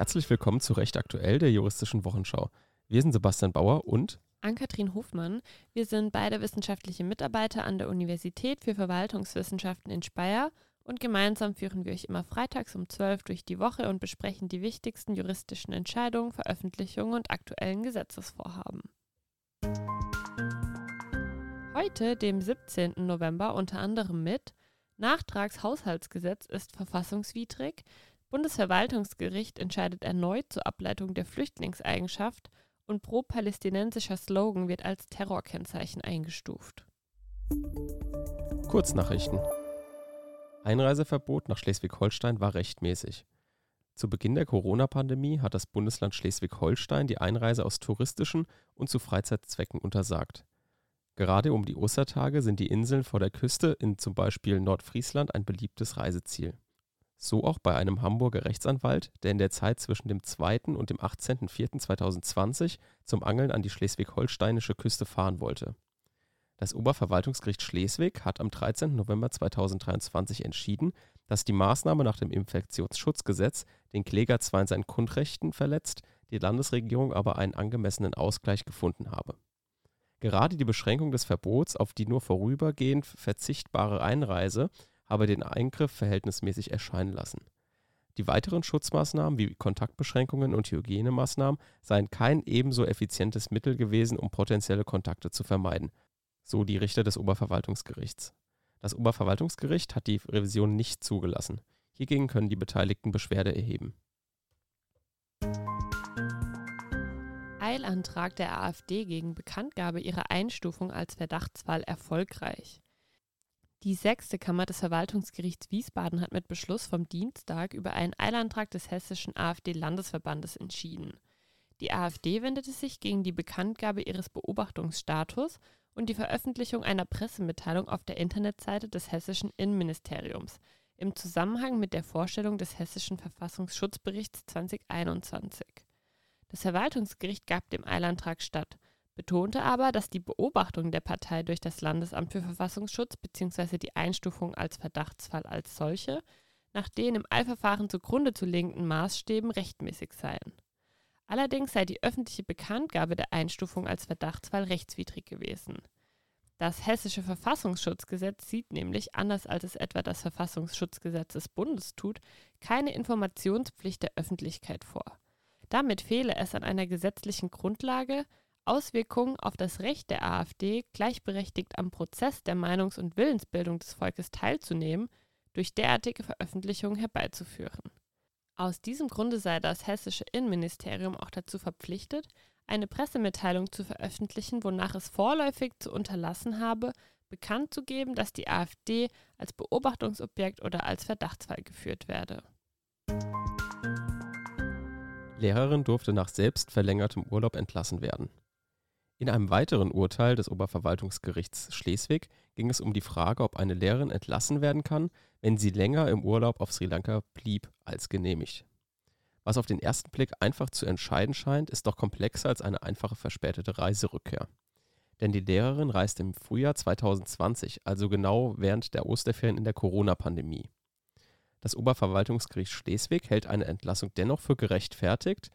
Herzlich willkommen zu Recht aktuell der juristischen Wochenschau. Wir sind Sebastian Bauer und Ann-Kathrin Hofmann. Wir sind beide wissenschaftliche Mitarbeiter an der Universität für Verwaltungswissenschaften in Speyer und gemeinsam führen wir euch immer freitags um 12 durch die Woche und besprechen die wichtigsten juristischen Entscheidungen, Veröffentlichungen und aktuellen Gesetzesvorhaben. Heute, dem 17. November, unter anderem mit Nachtragshaushaltsgesetz ist verfassungswidrig, Bundesverwaltungsgericht entscheidet erneut zur Ableitung der Flüchtlingseigenschaft und pro-palästinensischer Slogan wird als Terrorkennzeichen eingestuft. Kurznachrichten. Einreiseverbot nach Schleswig-Holstein war rechtmäßig. Zu Beginn der Corona-Pandemie hat das Bundesland Schleswig-Holstein die Einreise aus touristischen und zu Freizeitzwecken untersagt. Gerade um die Ostertage sind die Inseln vor der Küste in zum Beispiel Nordfriesland ein beliebtes Reiseziel. So auch bei einem Hamburger Rechtsanwalt, der in der Zeit zwischen dem 2. und dem 18.04.2020 zum Angeln an die schleswig-holsteinische Küste fahren wollte. Das Oberverwaltungsgericht Schleswig hat am 13. November 2023 entschieden, dass die Maßnahme nach dem Infektionsschutzgesetz den Kläger zwar in seinen Grundrechten verletzt, die Landesregierung aber einen angemessenen Ausgleich gefunden habe Gerade die Beschränkung des Verbots auf die nur vorübergehend verzichtbare Einreise habe den Eingriff verhältnismäßig erscheinen lassen. Die weiteren Schutzmaßnahmen wie Kontaktbeschränkungen und Hygienemaßnahmen seien kein ebenso effizientes Mittel gewesen, um potenzielle Kontakte zu vermeiden, so die Richter des Oberverwaltungsgerichts. Das Oberverwaltungsgericht hat die Revision nicht zugelassen. Hiergegen können die Beteiligten Beschwerde erheben. Eilantrag der AfD gegen Bekanntgabe ihrer Einstufung als Verdachtsfall erfolgreich. Die sechste Kammer des Verwaltungsgerichts Wiesbaden hat mit Beschluss vom Dienstag über einen Eilantrag des hessischen AfD-Landesverbandes entschieden. Die AfD wendete sich gegen die Bekanntgabe ihres Beobachtungsstatus und die Veröffentlichung einer Pressemitteilung auf der Internetseite des hessischen Innenministeriums im Zusammenhang mit der Vorstellung des hessischen Verfassungsschutzberichts 2021. Das Verwaltungsgericht gab dem Eilantrag statt, betonte aber, dass die Beobachtung der Partei durch das Landesamt für Verfassungsschutz bzw. die Einstufung als Verdachtsfall als solche nach den im Eilverfahren zugrunde zu legenden Maßstäben rechtmäßig seien. Allerdings sei die öffentliche Bekanntgabe der Einstufung als Verdachtsfall rechtswidrig gewesen. Das hessische Verfassungsschutzgesetz sieht nämlich, anders als es etwa das Verfassungsschutzgesetz des Bundes tut, keine Informationspflicht der Öffentlichkeit vor. Damit fehle es an einer gesetzlichen Grundlage, Auswirkungen auf das Recht der AfD, gleichberechtigt am Prozess der Meinungs- und Willensbildung des Volkes teilzunehmen, durch derartige Veröffentlichungen herbeizuführen. Aus diesem Grunde sei das hessische Innenministerium auch dazu verpflichtet, eine Pressemitteilung zu veröffentlichen, wonach es vorläufig zu unterlassen habe, bekannt zu geben, dass die AfD als Beobachtungsobjekt oder als Verdachtsfall geführt werde. Lehrerin durfte nach selbst verlängertem Urlaub entlassen werden. In einem weiteren Urteil des Oberverwaltungsgerichts Schleswig ging es um die Frage, ob eine Lehrerin entlassen werden kann, wenn sie länger im Urlaub auf Sri Lanka blieb als genehmigt. Was auf den ersten Blick einfach zu entscheiden scheint, ist doch komplexer als eine einfache verspätete Reiserückkehr. Denn die Lehrerin reiste im Frühjahr 2020, also genau während der Osterferien in der Corona-Pandemie. Das Oberverwaltungsgericht Schleswig hält eine Entlassung dennoch für gerechtfertigt,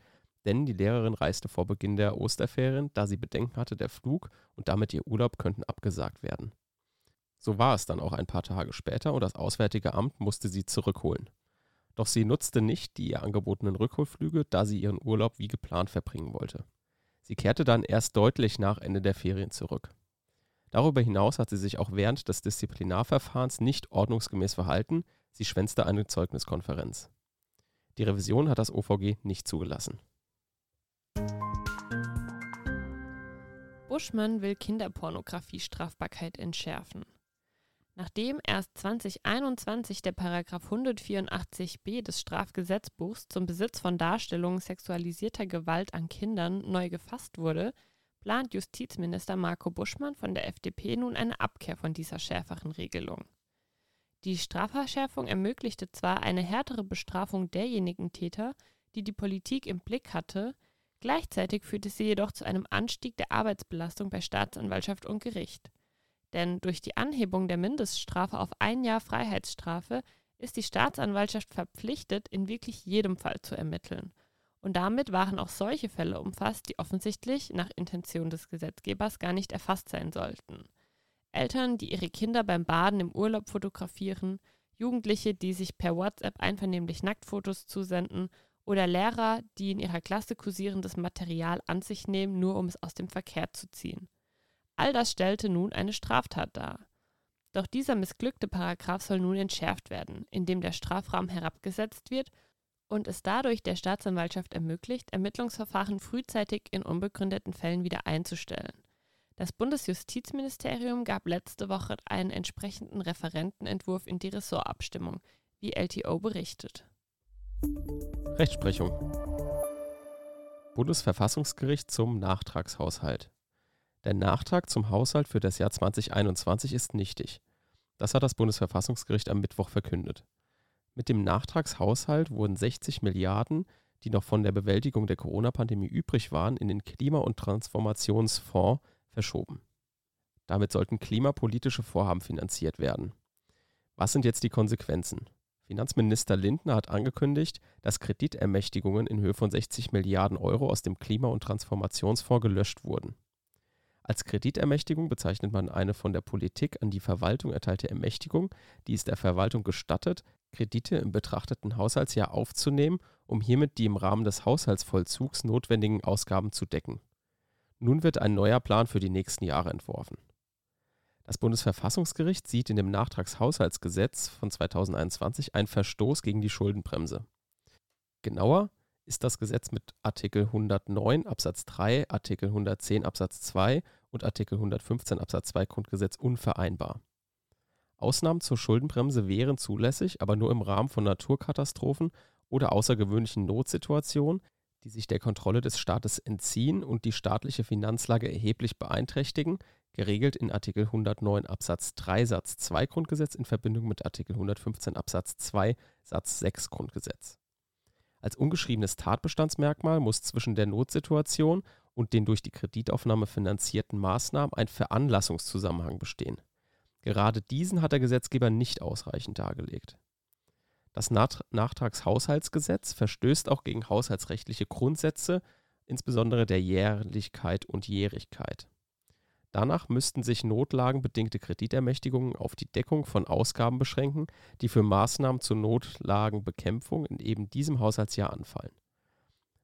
denn die Lehrerin reiste vor Beginn der Osterferien, da sie Bedenken hatte, der Flug und damit ihr Urlaub könnten abgesagt werden. So war es dann auch ein paar Tage später und das Auswärtige Amt musste sie zurückholen. Doch sie nutzte nicht die ihr angebotenen Rückholflüge, da sie ihren Urlaub wie geplant verbringen wollte. Sie kehrte dann erst deutlich nach Ende der Ferien zurück. Darüber hinaus hat sie sich auch während des Disziplinarverfahrens nicht ordnungsgemäß verhalten, Sie schwänzte eine Zeugniskonferenz. Die Revision hat das OVG nicht zugelassen. Buschmann will Kinderpornografie-Strafbarkeit entschärfen. Nachdem erst 2021 der Paragraph 184b des Strafgesetzbuchs zum Besitz von Darstellungen sexualisierter Gewalt an Kindern neu gefasst wurde, plant Justizminister Marco Buschmann von der FDP nun eine Abkehr von dieser schärferen Regelung. Die Strafverschärfung ermöglichte zwar eine härtere Bestrafung derjenigen Täter, die die Politik im Blick hatte, gleichzeitig führte sie jedoch zu einem Anstieg der Arbeitsbelastung bei Staatsanwaltschaft und Gericht. Denn durch die Anhebung der Mindeststrafe auf ein Jahr Freiheitsstrafe ist die Staatsanwaltschaft verpflichtet, in wirklich jedem Fall zu ermitteln. Und damit waren auch solche Fälle umfasst, die offensichtlich nach Intention des Gesetzgebers gar nicht erfasst sein sollten. Eltern, die ihre Kinder beim Baden im Urlaub fotografieren, Jugendliche, die sich per WhatsApp einvernehmlich Nacktfotos zusenden oder Lehrer, die in ihrer Klasse kursierendes Material an sich nehmen, nur um es aus dem Verkehr zu ziehen. All das stellte nun eine Straftat dar. Doch dieser missglückte Paragraph soll nun entschärft werden, indem der Strafrahmen herabgesetzt wird und es dadurch der Staatsanwaltschaft ermöglicht, Ermittlungsverfahren frühzeitig in unbegründeten Fällen wieder einzustellen. Das Bundesjustizministerium gab letzte Woche einen entsprechenden Referentenentwurf in die Ressortabstimmung, wie LTO berichtet. Rechtsprechung. Bundesverfassungsgericht zum Nachtragshaushalt. Der Nachtrag zum Haushalt für das Jahr 2021 ist nichtig. Das hat das Bundesverfassungsgericht am Mittwoch verkündet. Mit dem Nachtragshaushalt wurden 60 Milliarden, die noch von der Bewältigung der Corona-Pandemie übrig waren, in den Klima- und Transformationsfonds verschoben. Damit sollten klimapolitische Vorhaben finanziert werden. Was sind jetzt die Konsequenzen? Finanzminister Lindner hat angekündigt, dass Kreditermächtigungen in Höhe von 60 Milliarden Euro aus dem Klima- und Transformationsfonds gelöscht wurden. Als Kreditermächtigung bezeichnet man eine von der Politik an die Verwaltung erteilte Ermächtigung, die es der Verwaltung gestattet, Kredite im betrachteten Haushaltsjahr aufzunehmen, um hiermit die im Rahmen des Haushaltsvollzugs notwendigen Ausgaben zu decken. Nun wird ein neuer Plan für die nächsten Jahre entworfen. Das Bundesverfassungsgericht sieht in dem Nachtragshaushaltsgesetz von 2021 einen Verstoß gegen die Schuldenbremse. Genauer ist das Gesetz mit Artikel 109 Absatz 3, Artikel 110 Absatz 2 und Artikel 115 Absatz 2 Grundgesetz unvereinbar. Ausnahmen zur Schuldenbremse wären zulässig, aber nur im Rahmen von Naturkatastrophen oder außergewöhnlichen Notsituationen, die sich der Kontrolle des Staates entziehen und die staatliche Finanzlage erheblich beeinträchtigen, geregelt in Artikel 109 Absatz 3 Satz 2 Grundgesetz in Verbindung mit Artikel 115 Absatz 2 Satz 6 Grundgesetz. Als ungeschriebenes Tatbestandsmerkmal muss zwischen der Notsituation und den durch die Kreditaufnahme finanzierten Maßnahmen ein Veranlassungszusammenhang bestehen. Gerade diesen hat der Gesetzgeber nicht ausreichend dargelegt. Das Nachtragshaushaltsgesetz verstößt auch gegen haushaltsrechtliche Grundsätze, insbesondere der Jährlichkeit und Jährigkeit. Danach müssten sich notlagenbedingte Kreditermächtigungen auf die Deckung von Ausgaben beschränken, die für Maßnahmen zur Notlagenbekämpfung in eben diesem Haushaltsjahr anfallen.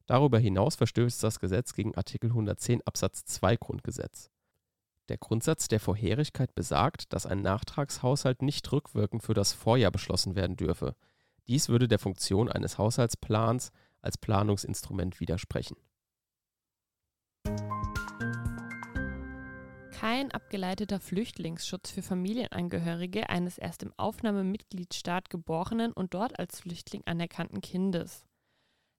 Darüber hinaus verstößt das Gesetz gegen Artikel 110 Absatz 2 Grundgesetz. Der Grundsatz der Vorherigkeit besagt, dass ein Nachtragshaushalt nicht rückwirkend für das Vorjahr beschlossen werden dürfe. Dies würde der Funktion eines Haushaltsplans als Planungsinstrument widersprechen. Kein abgeleiteter Flüchtlingsschutz für Familienangehörige eines erst im Aufnahmemitgliedstaat geborenen und dort als Flüchtling anerkannten Kindes.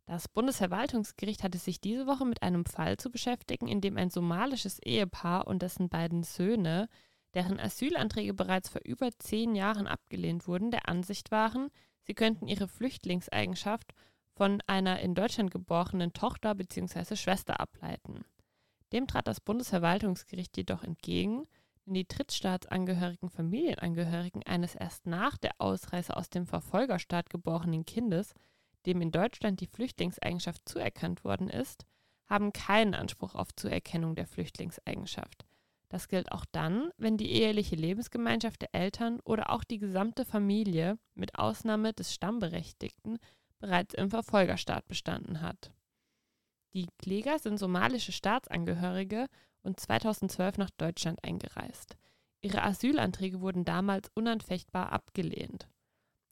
Das Bundesverwaltungsgericht hatte sich diese Woche mit einem Fall zu beschäftigen, in dem ein somalisches Ehepaar und dessen beiden Söhne, deren Asylanträge bereits vor über zehn Jahren abgelehnt wurden, der Ansicht waren, sie könnten ihre Flüchtlingseigenschaft von einer in Deutschland geborenen Tochter bzw. Schwester ableiten. Dem trat das Bundesverwaltungsgericht jedoch entgegen, denn die drittstaatsangehörigen Familienangehörigen eines erst nach der Ausreise aus dem Verfolgerstaat geborenen Kindes, dem in Deutschland die Flüchtlingseigenschaft zuerkannt worden ist, haben keinen Anspruch auf Zuerkennung der Flüchtlingseigenschaft. Das gilt auch dann, wenn die eheliche Lebensgemeinschaft der Eltern oder auch die gesamte Familie mit Ausnahme des Stammberechtigten bereits im Verfolgerstaat bestanden hat. Die Kläger sind somalische Staatsangehörige und 2012 nach Deutschland eingereist. Ihre Asylanträge wurden damals unanfechtbar abgelehnt.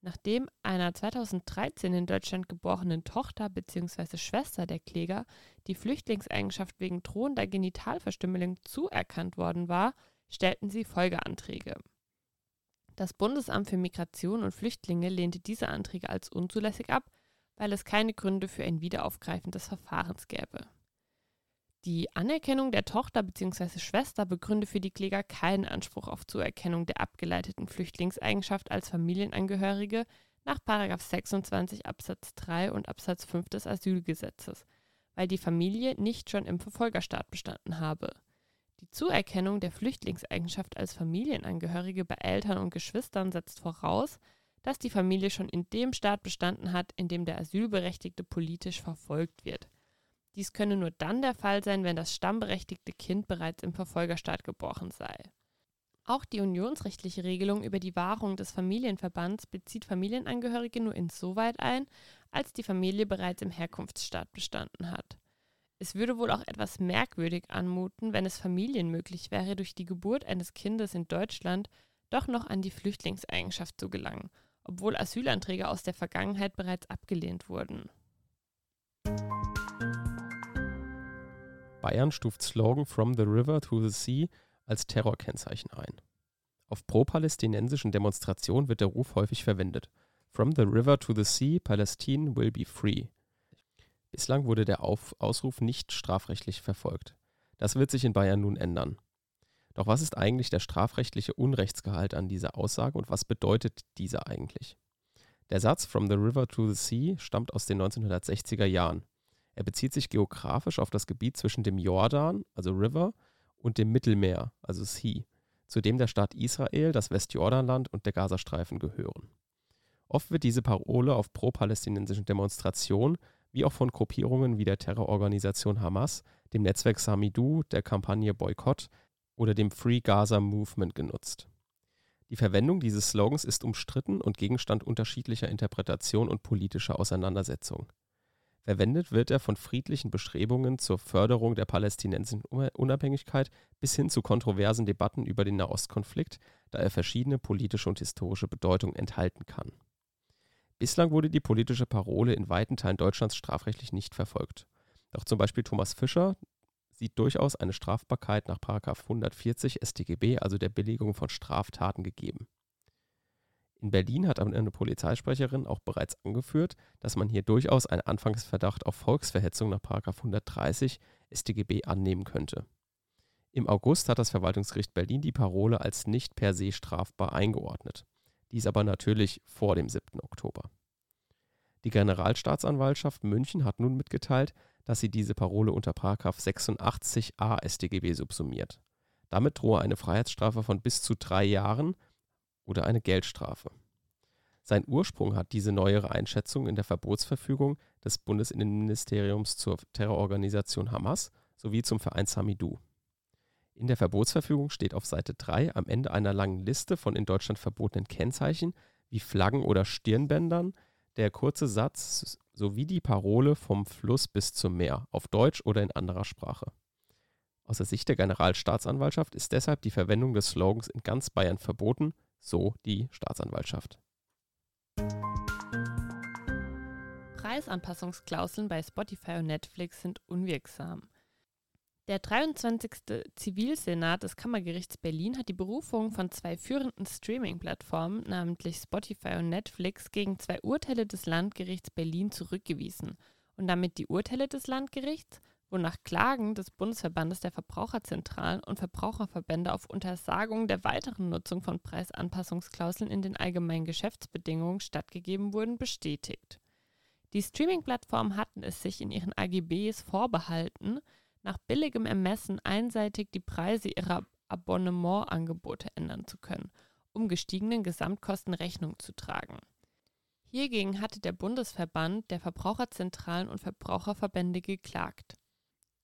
Nachdem einer 2013 in Deutschland geborenen Tochter bzw. Schwester der Kläger die Flüchtlingseigenschaft wegen drohender Genitalverstümmelung zuerkannt worden war, stellten sie Folgeanträge. Das Bundesamt für Migration und Flüchtlinge lehnte diese Anträge als unzulässig ab weil es keine Gründe für ein Wiederaufgreifen des Verfahrens gäbe. Die Anerkennung der Tochter bzw. Schwester begründe für die Kläger keinen Anspruch auf Zuerkennung der abgeleiteten Flüchtlingseigenschaft als Familienangehörige nach 26 Absatz 3 und Absatz 5 des Asylgesetzes, weil die Familie nicht schon im Verfolgerstaat bestanden habe. Die Zuerkennung der Flüchtlingseigenschaft als Familienangehörige bei Eltern und Geschwistern setzt voraus, dass die Familie schon in dem Staat bestanden hat, in dem der Asylberechtigte politisch verfolgt wird. Dies könne nur dann der Fall sein, wenn das stammberechtigte Kind bereits im Verfolgerstaat geboren sei. Auch die unionsrechtliche Regelung über die Wahrung des Familienverbands bezieht Familienangehörige nur insoweit ein, als die Familie bereits im Herkunftsstaat bestanden hat. Es würde wohl auch etwas merkwürdig anmuten, wenn es Familien möglich wäre, durch die Geburt eines Kindes in Deutschland doch noch an die Flüchtlingseigenschaft zu gelangen, obwohl Asylanträge aus der Vergangenheit bereits abgelehnt wurden. Bayern stuft Slogan From the River to the Sea als Terrorkennzeichen ein. Auf pro-palästinensischen Demonstrationen wird der Ruf häufig verwendet. From the river to the sea, Palestine will be free. Bislang wurde der Auf Ausruf nicht strafrechtlich verfolgt. Das wird sich in Bayern nun ändern. Doch was ist eigentlich der strafrechtliche Unrechtsgehalt an dieser Aussage und was bedeutet dieser eigentlich? Der Satz From the river to the sea stammt aus den 1960er Jahren. Er bezieht sich geografisch auf das Gebiet zwischen dem Jordan, also River, und dem Mittelmeer, also Sea, zu dem der Staat Israel, das Westjordanland und der Gazastreifen gehören. Oft wird diese Parole auf pro-palästinensischen Demonstrationen wie auch von Gruppierungen wie der Terrororganisation Hamas, dem Netzwerk Samidu, der Kampagne Boykott oder dem Free Gaza Movement genutzt. Die Verwendung dieses Slogans ist umstritten und Gegenstand unterschiedlicher Interpretation und politischer Auseinandersetzung. Verwendet wird er von friedlichen Bestrebungen zur Förderung der palästinensischen Unabhängigkeit bis hin zu kontroversen Debatten über den Nahostkonflikt, da er verschiedene politische und historische Bedeutungen enthalten kann. Bislang wurde die politische Parole in weiten Teilen Deutschlands strafrechtlich nicht verfolgt. Doch zum Beispiel Thomas Fischer sieht durchaus eine Strafbarkeit nach 140 StGB, also der Billigung von Straftaten, gegeben. In Berlin hat eine Polizeisprecherin auch bereits angeführt, dass man hier durchaus einen Anfangsverdacht auf Volksverhetzung nach 130 StGB annehmen könnte. Im August hat das Verwaltungsgericht Berlin die Parole als nicht per se strafbar eingeordnet. Dies aber natürlich vor dem 7. Oktober. Die Generalstaatsanwaltschaft München hat nun mitgeteilt, dass sie diese Parole unter 86a StGB subsumiert. Damit drohe eine Freiheitsstrafe von bis zu drei Jahren oder eine Geldstrafe. Sein Ursprung hat diese neuere Einschätzung in der Verbotsverfügung des Bundesinnenministeriums zur Terrororganisation Hamas sowie zum Verein Samidu. In der Verbotsverfügung steht auf Seite 3 am Ende einer langen Liste von in Deutschland verbotenen Kennzeichen wie Flaggen oder Stirnbändern der kurze Satz sowie die Parole vom Fluss bis zum Meer auf Deutsch oder in anderer Sprache. Aus der Sicht der Generalstaatsanwaltschaft ist deshalb die Verwendung des Slogans in ganz Bayern verboten, so die Staatsanwaltschaft. Preisanpassungsklauseln bei Spotify und Netflix sind unwirksam. Der 23. Zivilsenat des Kammergerichts Berlin hat die Berufung von zwei führenden Streaming-Plattformen, namentlich Spotify und Netflix, gegen zwei Urteile des Landgerichts Berlin zurückgewiesen und damit die Urteile des Landgerichts wonach Klagen des Bundesverbandes der Verbraucherzentralen und Verbraucherverbände auf Untersagung der weiteren Nutzung von Preisanpassungsklauseln in den allgemeinen Geschäftsbedingungen stattgegeben wurden, bestätigt. Die Streaming-Plattformen hatten es sich in ihren AGBs vorbehalten, nach billigem Ermessen einseitig die Preise ihrer Abonnementangebote ändern zu können, um gestiegenen Gesamtkosten Rechnung zu tragen. Hiergegen hatte der Bundesverband der Verbraucherzentralen und Verbraucherverbände geklagt.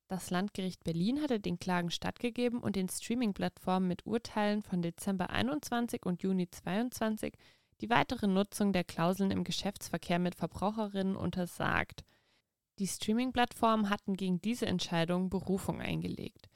Das Landgericht Berlin hatte den Klagen stattgegeben und den Streaming-Plattformen mit Urteilen von Dezember 21 und Juni 22 die weitere Nutzung der Klauseln im Geschäftsverkehr mit Verbraucherinnen untersagt. Die Streaming-Plattformen hatten gegen diese Entscheidung Berufung eingelegt.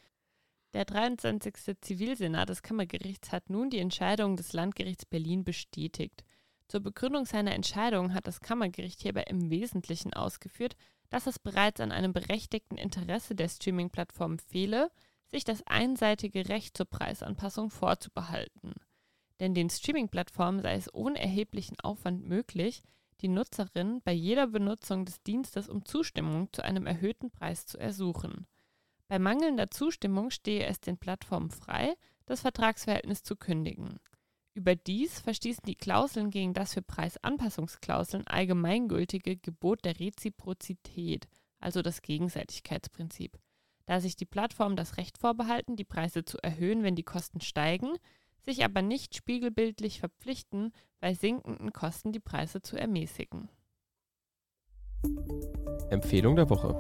Der 23. Zivilsenat des Kammergerichts hat nun die Entscheidung des Landgerichts Berlin bestätigt. Zur Begründung seiner Entscheidung hat das Kammergericht hierbei im Wesentlichen ausgeführt, dass es bereits an einem berechtigten Interesse der Streaming-Plattform fehle, sich das einseitige Recht zur Preisanpassung vorzubehalten. Denn den Streaming-Plattformen sei es ohne erheblichen Aufwand möglich, die Nutzerin bei jeder Benutzung des Dienstes um Zustimmung zu einem erhöhten Preis zu ersuchen. Bei mangelnder Zustimmung stehe es den Plattformen frei, das Vertragsverhältnis zu kündigen. Überdies verstießen die Klauseln gegen das für Preisanpassungsklauseln allgemeingültige Gebot der Reziprozität, also das Gegenseitigkeitsprinzip. Da sich die Plattformen das Recht vorbehalten, die Preise zu erhöhen, wenn die Kosten steigen, sich aber nicht spiegelbildlich verpflichten, bei sinkenden Kosten die Preise zu ermäßigen. Empfehlung der Woche.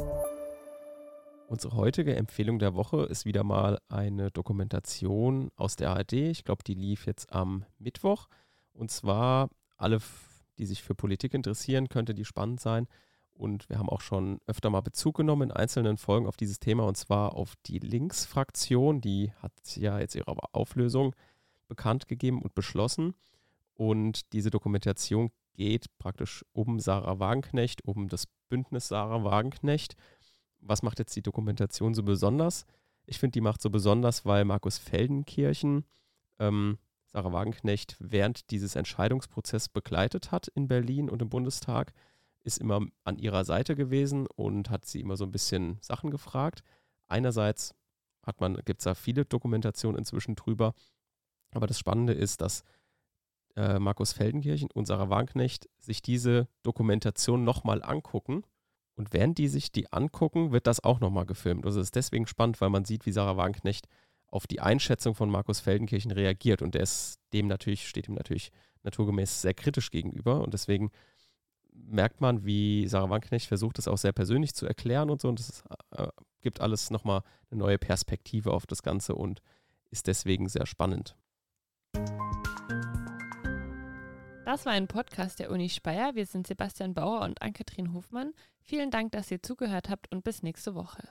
Unsere heutige Empfehlung der Woche ist wieder mal eine Dokumentation aus der ARD. Ich glaube, die lief jetzt am Mittwoch. Und zwar alle, die sich für Politik interessieren, könnte die spannend sein. Und wir haben auch schon öfter mal Bezug genommen in einzelnen Folgen auf dieses Thema und zwar auf die Linksfraktion. Die hat ja jetzt ihre Auflösung bekannt gegeben und beschlossen. Und diese Dokumentation geht praktisch um Sarah Wagenknecht, um das Bündnis Sarah Wagenknecht. Was macht jetzt die Dokumentation so besonders? Ich finde, die macht so besonders, weil Markus Feldenkirchen ähm, Sarah Wagenknecht während dieses Entscheidungsprozesses begleitet hat in Berlin und im Bundestag ist immer an ihrer Seite gewesen und hat sie immer so ein bisschen Sachen gefragt. Einerseits hat man, gibt es da viele Dokumentationen inzwischen drüber, aber das Spannende ist, dass äh, Markus Feldenkirchen und Sarah Wagenknecht sich diese Dokumentation nochmal angucken. Und während die sich die angucken, wird das auch nochmal gefilmt. Also es ist deswegen spannend, weil man sieht, wie Sarah Wagenknecht auf die Einschätzung von Markus Feldenkirchen reagiert. Und der ist dem natürlich, steht ihm natürlich naturgemäß sehr kritisch gegenüber. Und deswegen merkt man, wie Sarah Wanknecht versucht, das auch sehr persönlich zu erklären und so. Und es äh, gibt alles nochmal eine neue Perspektive auf das Ganze und ist deswegen sehr spannend. Das war ein Podcast der Uni Speyer. Wir sind Sebastian Bauer und Ann-Kathrin Hofmann. Vielen Dank, dass ihr zugehört habt und bis nächste Woche.